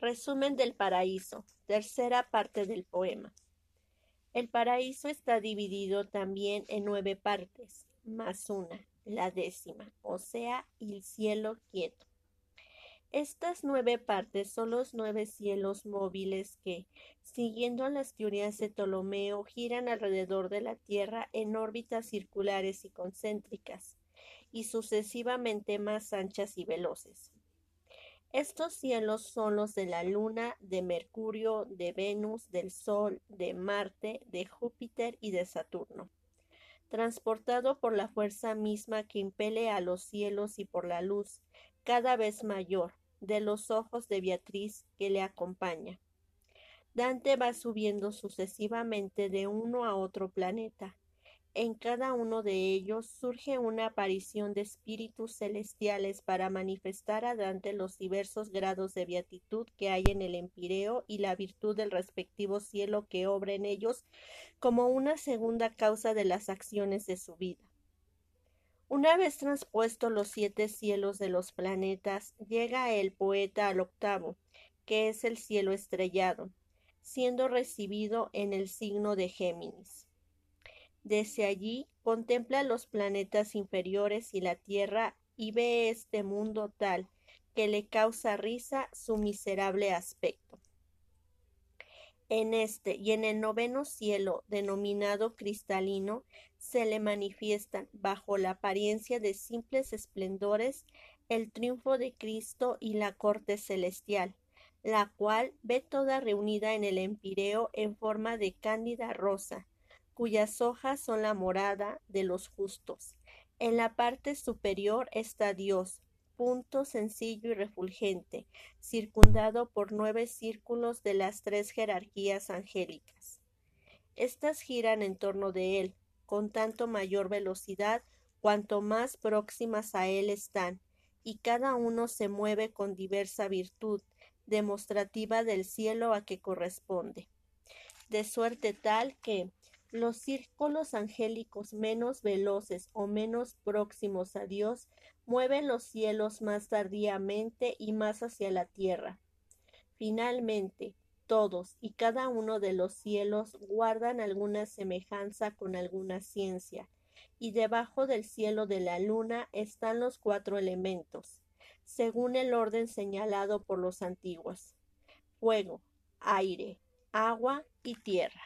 Resumen del paraíso, tercera parte del poema. El paraíso está dividido también en nueve partes, más una, la décima, o sea, el cielo quieto. Estas nueve partes son los nueve cielos móviles que, siguiendo las teorías de Ptolomeo, giran alrededor de la Tierra en órbitas circulares y concéntricas, y sucesivamente más anchas y veloces. Estos cielos son los de la Luna, de Mercurio, de Venus, del Sol, de Marte, de Júpiter y de Saturno. Transportado por la fuerza misma que impele a los cielos y por la luz, cada vez mayor, de los ojos de Beatriz que le acompaña. Dante va subiendo sucesivamente de uno a otro planeta, en cada uno de ellos surge una aparición de espíritus celestiales para manifestar a Dante los diversos grados de beatitud que hay en el empireo y la virtud del respectivo cielo que obra en ellos como una segunda causa de las acciones de su vida. Una vez transpuesto los siete cielos de los planetas, llega el poeta al octavo, que es el cielo estrellado, siendo recibido en el signo de Géminis. Desde allí contempla los planetas inferiores y la Tierra y ve este mundo tal que le causa risa su miserable aspecto. En este y en el noveno cielo, denominado cristalino, se le manifiestan, bajo la apariencia de simples esplendores, el triunfo de Cristo y la corte celestial, la cual ve toda reunida en el empireo en forma de cándida rosa, cuyas hojas son la morada de los justos. En la parte superior está Dios, punto sencillo y refulgente, circundado por nueve círculos de las tres jerarquías angélicas. Estas giran en torno de él, con tanto mayor velocidad cuanto más próximas a él están, y cada uno se mueve con diversa virtud, demostrativa del cielo a que corresponde. De suerte tal que, los círculos angélicos menos veloces o menos próximos a Dios mueven los cielos más tardíamente y más hacia la tierra. Finalmente, todos y cada uno de los cielos guardan alguna semejanza con alguna ciencia, y debajo del cielo de la luna están los cuatro elementos, según el orden señalado por los antiguos fuego, aire, agua y tierra.